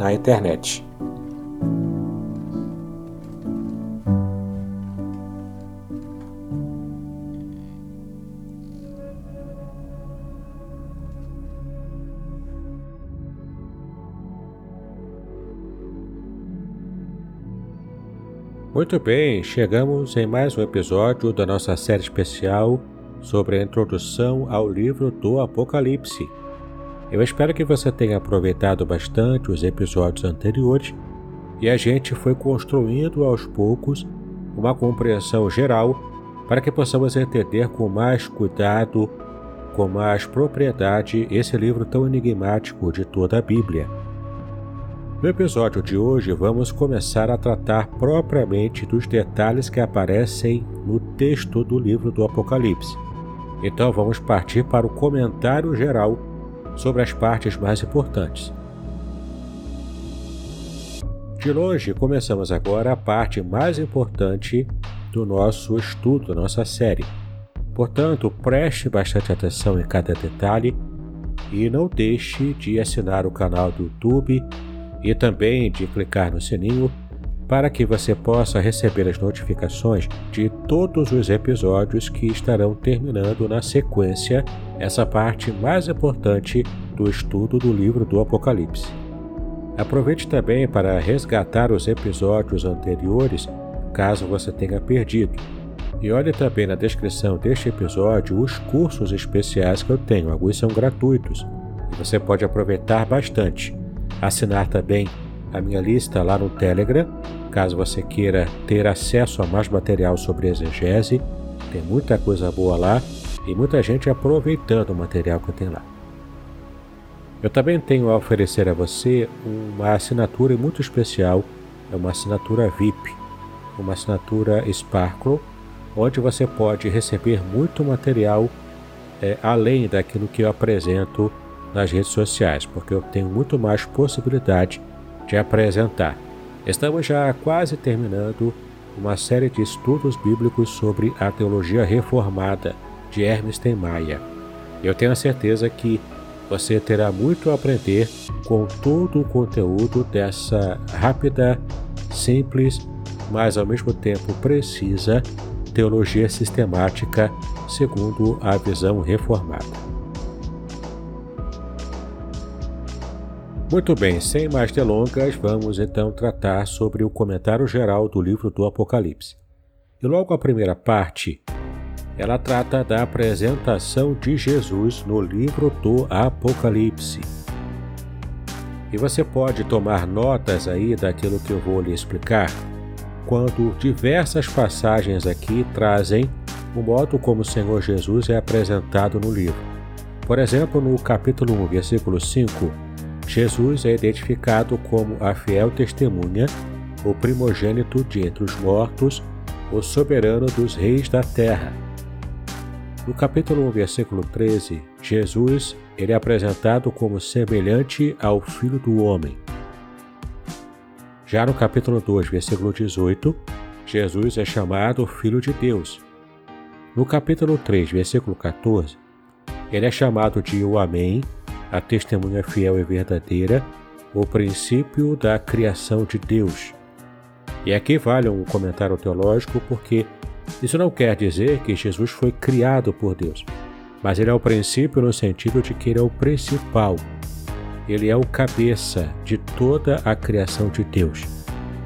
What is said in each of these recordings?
na internet. Muito bem, chegamos em mais um episódio da nossa série especial sobre a introdução ao livro do Apocalipse. Eu espero que você tenha aproveitado bastante os episódios anteriores e a gente foi construindo aos poucos uma compreensão geral para que possamos entender com mais cuidado, com mais propriedade esse livro tão enigmático de toda a Bíblia. No episódio de hoje, vamos começar a tratar propriamente dos detalhes que aparecem no texto do livro do Apocalipse. Então vamos partir para o comentário geral sobre as partes mais importantes. De longe, começamos agora a parte mais importante do nosso estudo, nossa série. Portanto, preste bastante atenção em cada detalhe e não deixe de assinar o canal do YouTube e também de clicar no sininho para que você possa receber as notificações de todos os episódios que estarão terminando na sequência essa parte mais importante do estudo do livro do Apocalipse. Aproveite também para resgatar os episódios anteriores, caso você tenha perdido. E olhe também na descrição deste episódio os cursos especiais que eu tenho, alguns são gratuitos e você pode aproveitar bastante. Assinar também a minha lista lá no Telegram, caso você queira ter acesso a mais material sobre exegese. Tem muita coisa boa lá e muita gente aproveitando o material que tem lá. Eu também tenho a oferecer a você uma assinatura muito especial, é uma assinatura VIP, uma assinatura Sparkle, onde você pode receber muito material é, além daquilo que eu apresento nas redes sociais, porque eu tenho muito mais possibilidade te apresentar. Estamos já quase terminando uma série de estudos bíblicos sobre a teologia reformada de Hermes Maia. Eu tenho a certeza que você terá muito a aprender com todo o conteúdo dessa rápida, simples, mas ao mesmo tempo precisa teologia sistemática segundo a visão reformada. Muito bem, sem mais delongas, vamos então tratar sobre o comentário geral do livro do Apocalipse. E logo a primeira parte, ela trata da apresentação de Jesus no livro do Apocalipse. E você pode tomar notas aí daquilo que eu vou lhe explicar, quando diversas passagens aqui trazem o modo como o Senhor Jesus é apresentado no livro. Por exemplo, no capítulo 1, versículo 5, Jesus é identificado como a fiel testemunha, o primogênito de entre os mortos, o soberano dos reis da terra. No capítulo 1, versículo 13, Jesus ele é apresentado como semelhante ao Filho do Homem. Já no capítulo 2, versículo 18, Jesus é chamado Filho de Deus. No capítulo 3, versículo 14, ele é chamado de o Amém, a testemunha fiel e verdadeira, o princípio da criação de Deus. E aqui vale um comentário teológico porque isso não quer dizer que Jesus foi criado por Deus, mas ele é o princípio no sentido de que ele é o principal. ele é o cabeça de toda a criação de Deus.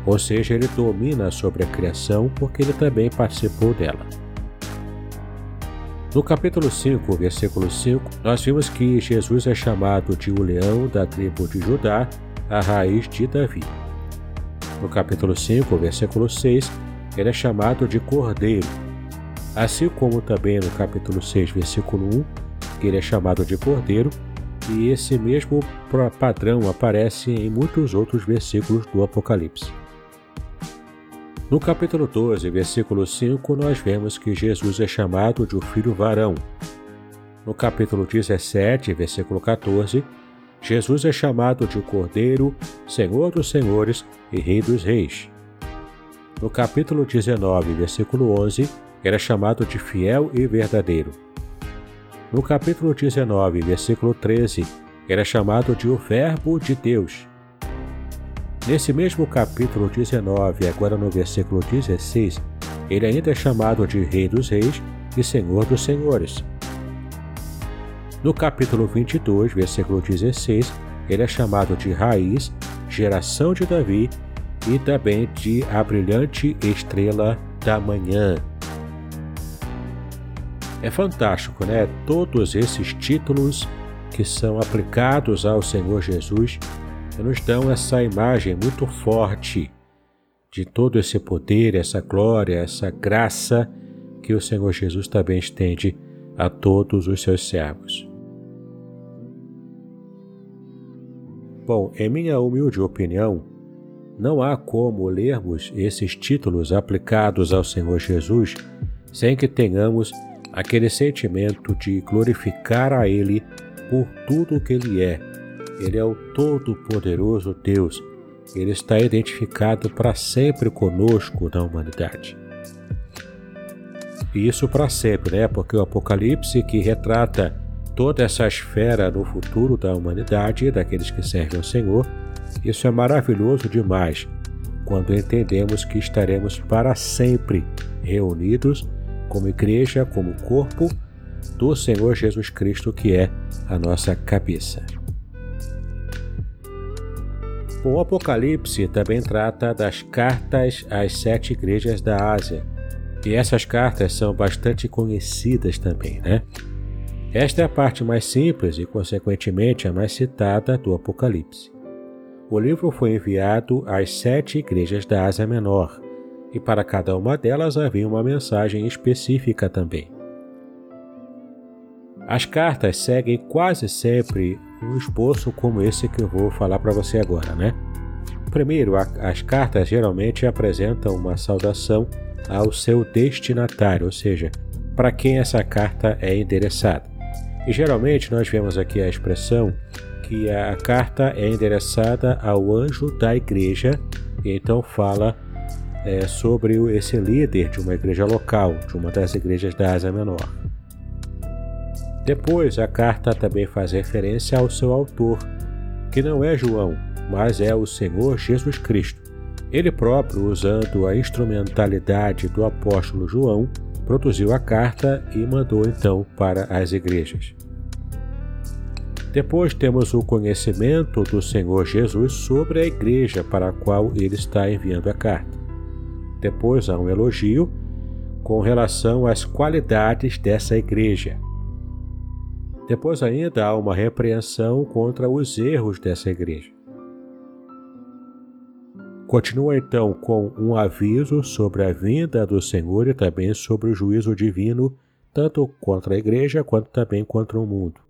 Ou seja, ele domina sobre a criação porque ele também participou dela. No capítulo 5, versículo 5, nós vimos que Jesus é chamado de o leão da tribo de Judá, a raiz de Davi. No capítulo 5, versículo 6, ele é chamado de cordeiro, assim como também no capítulo 6, versículo 1, que ele é chamado de cordeiro, e esse mesmo padrão aparece em muitos outros versículos do Apocalipse. No capítulo 12, versículo 5, nós vemos que Jesus é chamado de o Filho Varão. No capítulo 17, versículo 14, Jesus é chamado de Cordeiro, Senhor dos Senhores e Rei dos Reis. No capítulo 19, versículo 11, era chamado de Fiel e Verdadeiro. No capítulo 19, versículo 13, era chamado de o Verbo de Deus. Nesse mesmo capítulo 19, agora no versículo 16, ele ainda é chamado de Rei dos Reis e Senhor dos Senhores. No capítulo 22, versículo 16, ele é chamado de Raiz, Geração de Davi e também de a brilhante estrela da manhã. É fantástico, né? Todos esses títulos que são aplicados ao Senhor Jesus nos dão essa imagem muito forte de todo esse poder, essa glória, essa graça que o Senhor Jesus também estende a todos os seus servos. Bom, em minha humilde opinião, não há como lermos esses títulos aplicados ao Senhor Jesus sem que tenhamos aquele sentimento de glorificar a Ele por tudo o que Ele é ele é o Todo-Poderoso Deus. Ele está identificado para sempre conosco na humanidade. E isso para sempre, né? Porque o Apocalipse que retrata toda essa esfera no futuro da humanidade, daqueles que servem ao Senhor, isso é maravilhoso demais quando entendemos que estaremos para sempre reunidos como igreja, como corpo do Senhor Jesus Cristo, que é a nossa cabeça. O Apocalipse também trata das cartas às sete igrejas da Ásia, e essas cartas são bastante conhecidas também, né? Esta é a parte mais simples e, consequentemente, a mais citada do Apocalipse. O livro foi enviado às sete igrejas da Ásia Menor, e para cada uma delas havia uma mensagem específica também. As cartas seguem quase sempre um esboço como esse que eu vou falar para você agora, né? Primeiro, a, as cartas geralmente apresentam uma saudação ao seu destinatário, ou seja, para quem essa carta é endereçada. E geralmente nós vemos aqui a expressão que a carta é endereçada ao anjo da igreja, e então fala é, sobre esse líder de uma igreja local, de uma das igrejas da Ásia Menor. Depois, a carta também faz referência ao seu autor, que não é João, mas é o Senhor Jesus Cristo. Ele próprio, usando a instrumentalidade do apóstolo João, produziu a carta e mandou então para as igrejas. Depois temos o conhecimento do Senhor Jesus sobre a igreja para a qual ele está enviando a carta. Depois há um elogio com relação às qualidades dessa igreja. Depois ainda há uma repreensão contra os erros dessa igreja. Continua então com um aviso sobre a vinda do Senhor e também sobre o juízo divino, tanto contra a igreja quanto também contra o mundo.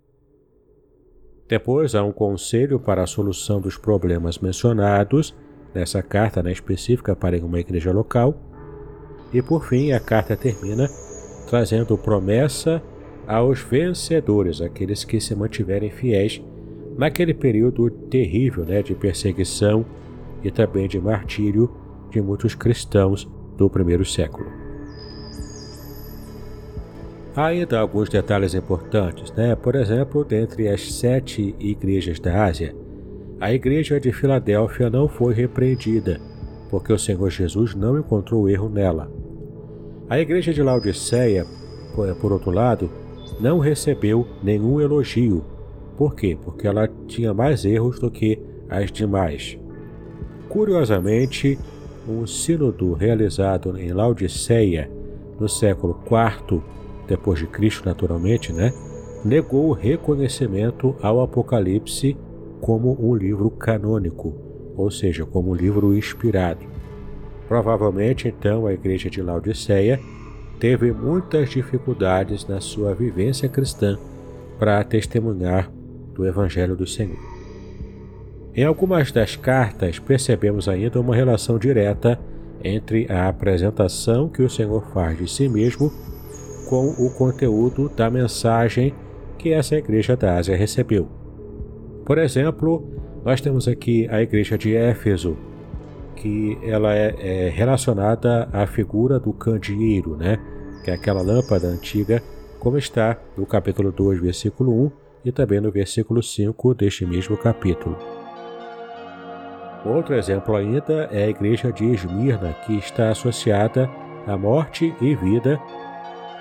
Depois há um conselho para a solução dos problemas mencionados nessa carta né, específica para uma igreja local. E por fim, a carta termina trazendo promessa aos vencedores, aqueles que se mantiverem fiéis naquele período terrível né, de perseguição e também de martírio de muitos cristãos do primeiro século. Há ainda alguns detalhes importantes, né? por exemplo, dentre as sete igrejas da Ásia, a igreja de Filadélfia não foi repreendida, porque o Senhor Jesus não encontrou erro nela. A igreja de Laodiceia, por outro lado, não recebeu nenhum elogio, Por quê? Porque ela tinha mais erros do que as demais. Curiosamente, um sínodo realizado em Laodiceia no século IV depois de Cristo, naturalmente, né, negou o reconhecimento ao Apocalipse como um livro canônico, ou seja, como um livro inspirado. Provavelmente, então, a igreja de Laodiceia teve muitas dificuldades na sua vivência cristã para testemunhar do Evangelho do Senhor. Em algumas das cartas, percebemos ainda uma relação direta entre a apresentação que o Senhor faz de si mesmo com o conteúdo da mensagem que essa igreja da Ásia recebeu. Por exemplo, nós temos aqui a igreja de Éfeso, que ela é, é relacionada à figura do candeeiro, né? que é aquela lâmpada antiga, como está no capítulo 2, versículo 1 e também no versículo 5 deste mesmo capítulo. Outro exemplo ainda é a igreja de Esmirna, que está associada à morte e vida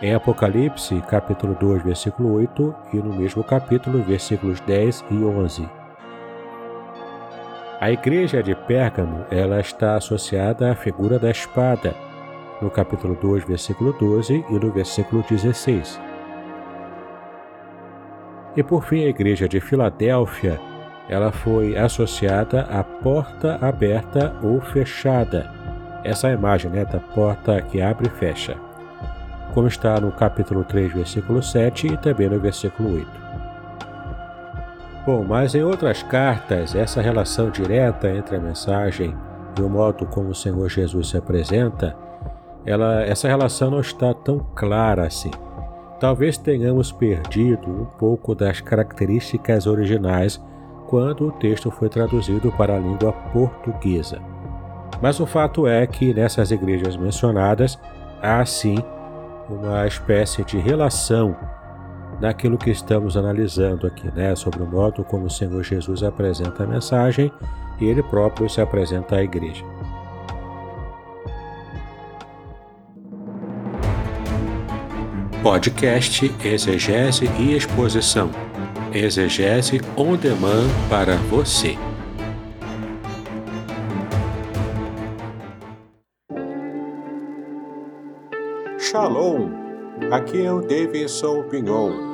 em Apocalipse, capítulo 2, versículo 8, e no mesmo capítulo, versículos 10 e 11. A igreja de Pérgamo, ela está associada à figura da espada, no capítulo 2, versículo 12 e no versículo 16. E por fim, a igreja de Filadélfia, ela foi associada à porta aberta ou fechada. Essa é imagem né, da porta que abre e fecha como está no capítulo 3, versículo 7 e também no versículo 8. Bom, mas em outras cartas, essa relação direta entre a mensagem e o modo como o Senhor Jesus se apresenta, ela, essa relação não está tão clara assim. Talvez tenhamos perdido um pouco das características originais quando o texto foi traduzido para a língua portuguesa. Mas o fato é que nessas igrejas mencionadas há sim uma espécie de relação naquilo que estamos analisando aqui, né, sobre o modo como o Senhor Jesus apresenta a mensagem e ele próprio se apresenta à igreja. Podcast Exegese e Exposição. Exegese on demand para você. Shalom! Aqui é o Davidson Pignon.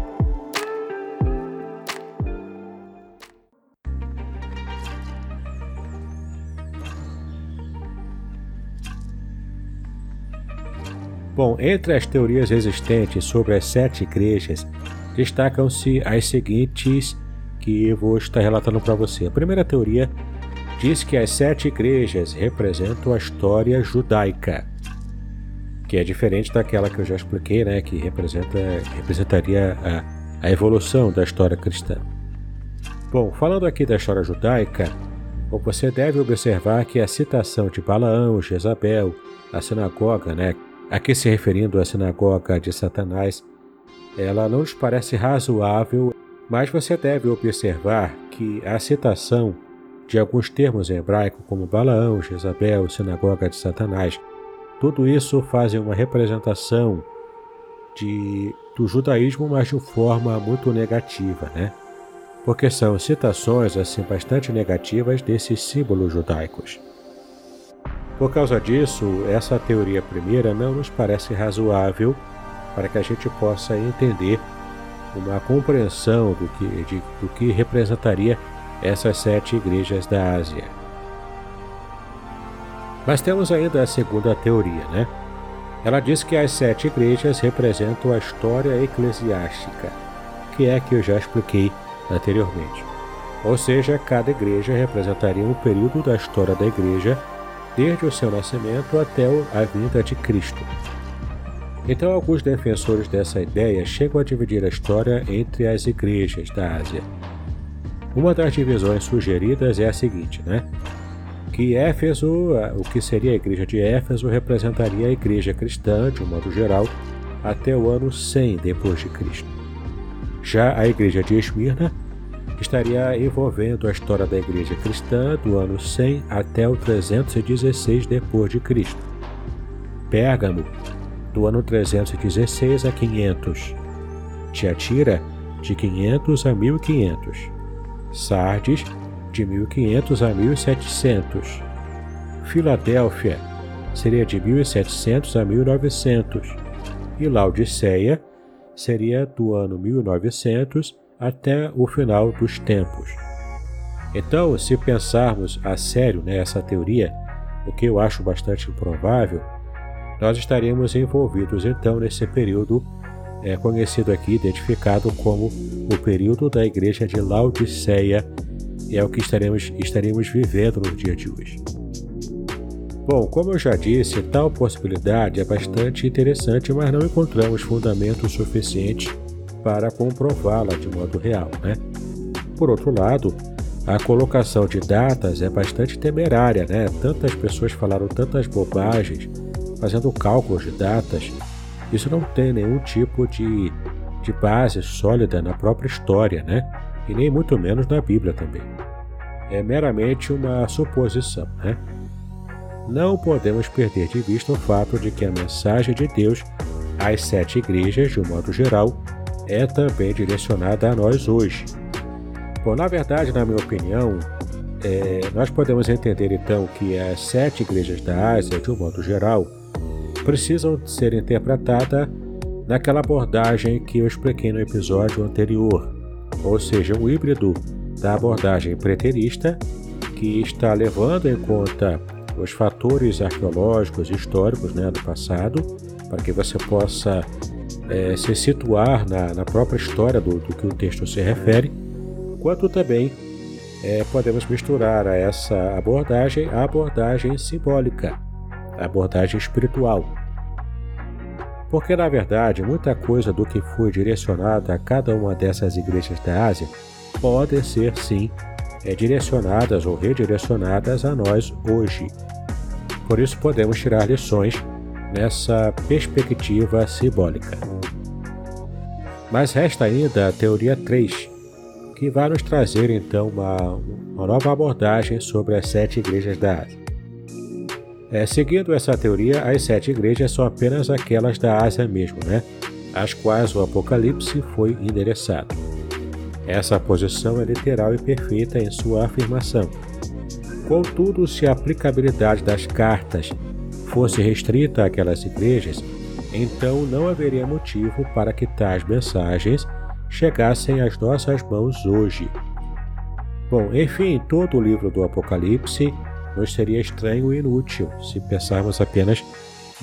Bom, entre as teorias existentes sobre as sete igrejas, destacam-se as seguintes que eu vou estar relatando para você. A primeira teoria diz que as sete igrejas representam a história judaica, que é diferente daquela que eu já expliquei, né, que representa, representaria a, a evolução da história cristã. Bom, falando aqui da história judaica, você deve observar que a citação de Balaão, Jezabel, a sinagoga, né, aqui se referindo à sinagoga de Satanás, ela não nos parece razoável, mas você deve observar que a citação de alguns termos em hebraico, como Balaão, Jezabel, sinagoga de Satanás, tudo isso fazem uma representação de, do judaísmo, mas de forma muito negativa, né? Porque são citações assim bastante negativas desses símbolos judaicos. Por causa disso, essa teoria primeira não nos parece razoável para que a gente possa entender uma compreensão do que, de, do que representaria essas sete igrejas da Ásia. Mas temos ainda a segunda teoria, né? Ela diz que as sete igrejas representam a história eclesiástica, que é a que eu já expliquei anteriormente. Ou seja, cada igreja representaria um período da história da igreja desde o seu nascimento até a vinda de Cristo. Então, alguns defensores dessa ideia chegam a dividir a história entre as igrejas da Ásia. Uma das divisões sugeridas é a seguinte, né? Que Éfeso, o que seria a igreja de Éfeso, representaria a igreja cristã, de um modo geral, até o ano 100 depois de Cristo. Já a igreja de Esmirna estaria envolvendo a história da igreja cristã do ano 100 até o 316 depois de Cristo. Pérgamo, do ano 316 a 500. Tiatira, de 500 a 1500. Sardes, de 1500 a 1700. Filadélfia seria de 1700 a 1900 e Laodiceia seria do ano 1900 até o final dos tempos. Então, se pensarmos a sério nessa teoria, o que eu acho bastante improvável, nós estaríamos envolvidos então nesse período é, conhecido aqui, identificado como o período da Igreja de Laodiceia, e é o que estaremos, estaremos vivendo no dia de hoje. Bom, como eu já disse, tal possibilidade é bastante interessante, mas não encontramos fundamentos suficientes para comprová-la de modo real. Né? Por outro lado, a colocação de datas é bastante temerária, né? Tantas pessoas falaram tantas bobagens fazendo cálculos de datas. Isso não tem nenhum tipo de, de base sólida na própria história, né? E nem muito menos na Bíblia também. É meramente uma suposição, né? Não podemos perder de vista o fato de que a mensagem de Deus às sete igrejas, de um modo geral, é também direcionada a nós hoje. Bom, na verdade, na minha opinião, é, nós podemos entender então que as sete igrejas da Ásia, de um modo geral, precisam ser interpretadas naquela abordagem que eu expliquei no episódio anterior, ou seja, um híbrido da abordagem preterista, que está levando em conta os fatores arqueológicos e históricos né, do passado, para que você possa é, se situar na, na própria história do, do, que o texto se refere, quanto também é, podemos misturar a essa abordagem a abordagem simbólica, a abordagem espiritual. Porque, na verdade, muita coisa do que foi direcionada a cada uma dessas igrejas da Ásia podem ser, sim, é, direcionadas ou redirecionadas a nós hoje. Por isso, podemos tirar lições nessa perspectiva simbólica. Mas resta ainda a teoria 3, que vai nos trazer então uma, uma nova abordagem sobre as sete igrejas da Ásia. É, seguindo essa teoria, as sete igrejas são apenas aquelas da Ásia mesmo, né? Às quais o Apocalipse foi endereçado. Essa posição é literal e perfeita em sua afirmação. Contudo, se a aplicabilidade das cartas fosse restrita àquelas igrejas, então não haveria motivo para que tais mensagens chegassem às nossas mãos hoje. Bom, enfim, todo o livro do Apocalipse nos seria estranho e inútil se pensarmos apenas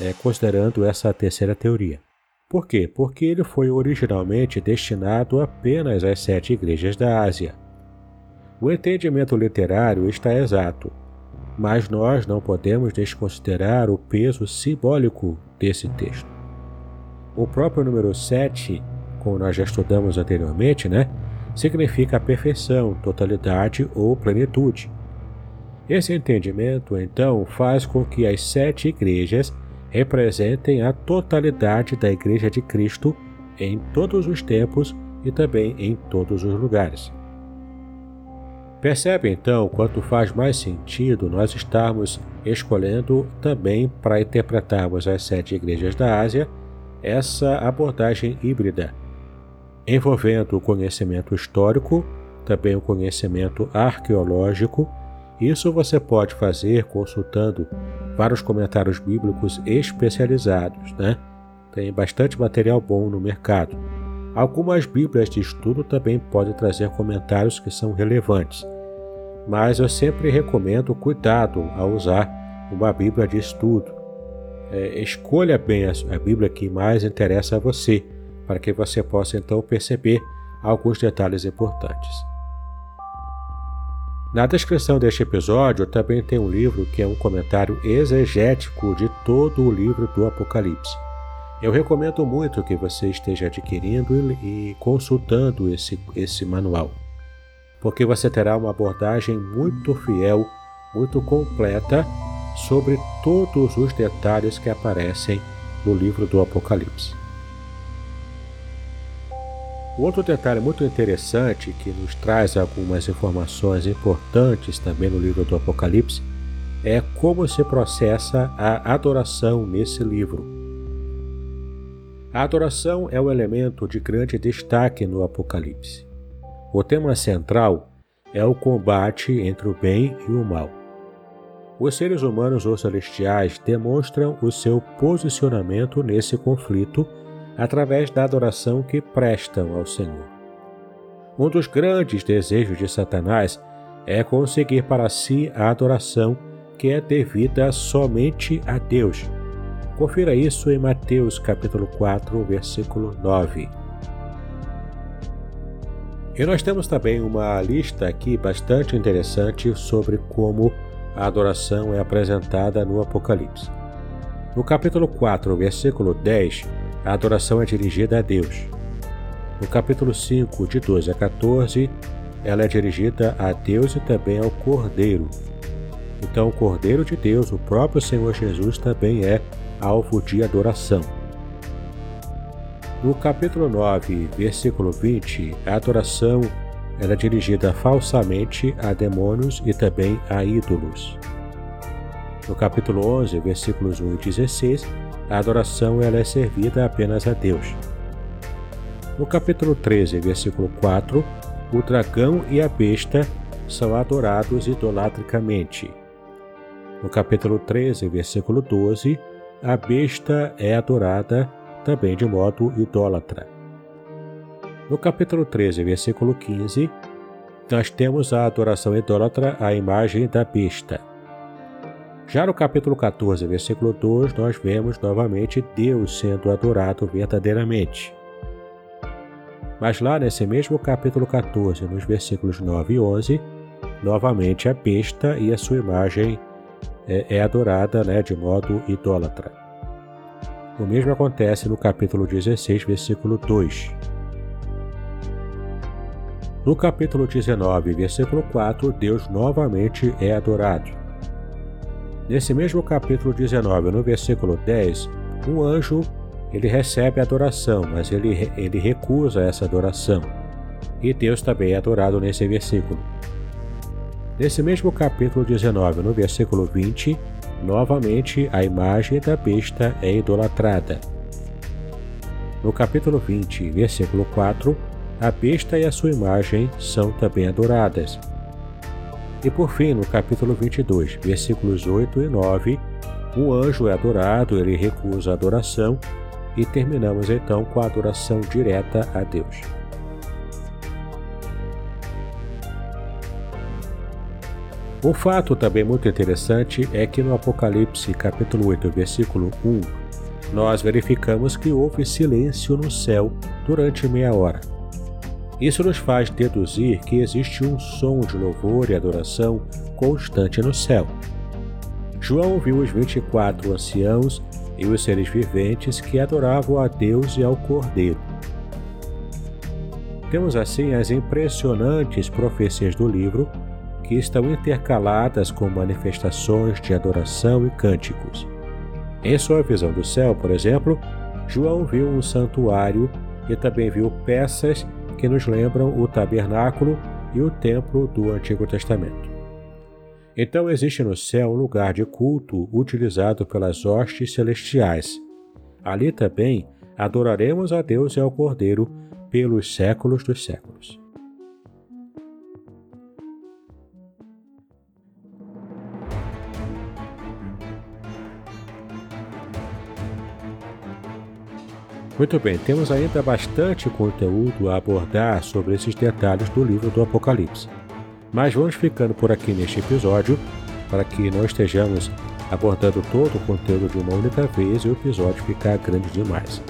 é, considerando essa terceira teoria. Por quê? Porque ele foi originalmente destinado apenas às sete igrejas da Ásia. O entendimento literário está exato, mas nós não podemos desconsiderar o peso simbólico desse texto. O próprio número 7, como nós já estudamos anteriormente, né, significa perfeição, totalidade ou plenitude. Esse entendimento, então, faz com que as sete igrejas representem a totalidade da Igreja de Cristo em todos os tempos e também em todos os lugares. Percebe então quanto faz mais sentido nós estarmos escolhendo também para interpretarmos as sete igrejas da Ásia essa abordagem híbrida, envolvendo o conhecimento histórico, também o conhecimento arqueológico. Isso você pode fazer consultando vários comentários bíblicos especializados, né? Tem bastante material bom no mercado. Algumas Bíblias de estudo também podem trazer comentários que são relevantes, mas eu sempre recomendo cuidado ao usar uma Bíblia de estudo. É, escolha bem a, a Bíblia que mais interessa a você, para que você possa então perceber alguns detalhes importantes. Na descrição deste episódio também tem um livro que é um comentário exegético de todo o livro do Apocalipse. Eu recomendo muito que você esteja adquirindo e consultando esse, esse manual, porque você terá uma abordagem muito fiel muito completa sobre todos os detalhes que aparecem no livro do Apocalipse. Outro detalhe muito interessante que nos traz algumas informações importantes também no livro do Apocalipse é como se processa a adoração nesse livro. A adoração é um elemento de grande destaque no Apocalipse. O tema central é o combate entre o bem e o mal. Os seres humanos ou celestiais demonstram o seu posicionamento nesse conflito através da adoração que prestam ao Senhor. Um dos grandes desejos de Satanás é conseguir para si a adoração que é devida somente a Deus. Confira isso em Mateus capítulo 4, versículo 9. E nós temos também uma lista aqui bastante interessante sobre como a adoração é apresentada no Apocalipse. No capítulo 4, versículo 10, a adoração é dirigida a Deus. No capítulo 5, de 12 a 14, ela é dirigida a Deus e também ao Cordeiro. Então, o Cordeiro de Deus, o próprio Senhor Jesus, também é alvo de adoração. No capítulo 9, versículo 20, a adoração era dirigida falsamente a demônios e também a ídolos. No capítulo 11, versículos 1 e 16, a adoração ela é servida apenas a Deus. No capítulo 13, versículo 4, o dragão e a besta são adorados idolatricamente. No capítulo 13, versículo 12, a besta é adorada também de modo idólatra. No capítulo 13, versículo 15, nós temos a adoração idólatra à imagem da besta. Já no capítulo 14, versículo 2, nós vemos novamente Deus sendo adorado verdadeiramente. Mas lá nesse mesmo capítulo 14, nos versículos 9 e 11, novamente a besta e a sua imagem é adorada né, de modo idólatra. O mesmo acontece no capítulo 16, versículo 2. No capítulo 19, versículo 4, Deus novamente é adorado. Nesse mesmo capítulo 19, no versículo 10, um anjo ele recebe adoração, mas ele, ele recusa essa adoração. E Deus também é adorado nesse versículo. Nesse mesmo capítulo 19, no versículo 20, Novamente, a imagem da besta é idolatrada. No capítulo 20, versículo 4, a besta e a sua imagem são também adoradas. E por fim, no capítulo 22, versículos 8 e 9, o anjo é adorado, ele recusa a adoração, e terminamos então com a adoração direta a Deus. Um fato também muito interessante é que no Apocalipse, capítulo 8, versículo 1, nós verificamos que houve silêncio no céu durante meia hora. Isso nos faz deduzir que existe um som de louvor e adoração constante no céu. João viu os 24 anciãos e os seres viventes que adoravam a Deus e ao Cordeiro. Temos assim as impressionantes profecias do livro que estão intercaladas com manifestações de adoração e cânticos. Em sua visão do céu, por exemplo, João viu um santuário e também viu peças que nos lembram o tabernáculo e o templo do Antigo Testamento. Então existe no céu um lugar de culto utilizado pelas hostes celestiais. Ali também adoraremos a Deus e ao Cordeiro pelos séculos dos séculos. Muito bem, temos ainda bastante conteúdo a abordar sobre esses detalhes do livro do Apocalipse. Mas vamos ficando por aqui neste episódio para que não estejamos abordando todo o conteúdo de uma única vez e o episódio ficar grande demais.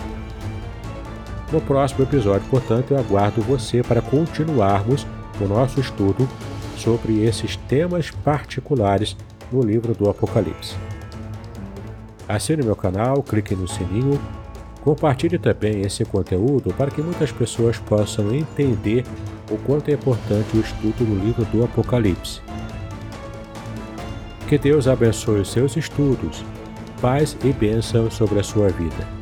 No próximo episódio, portanto, eu aguardo você para continuarmos o nosso estudo sobre esses temas particulares no livro do Apocalipse. Assine meu canal, clique no sininho Compartilhe também esse conteúdo para que muitas pessoas possam entender o quanto é importante o estudo do livro do Apocalipse. Que Deus abençoe os seus estudos, paz e bênção sobre a sua vida.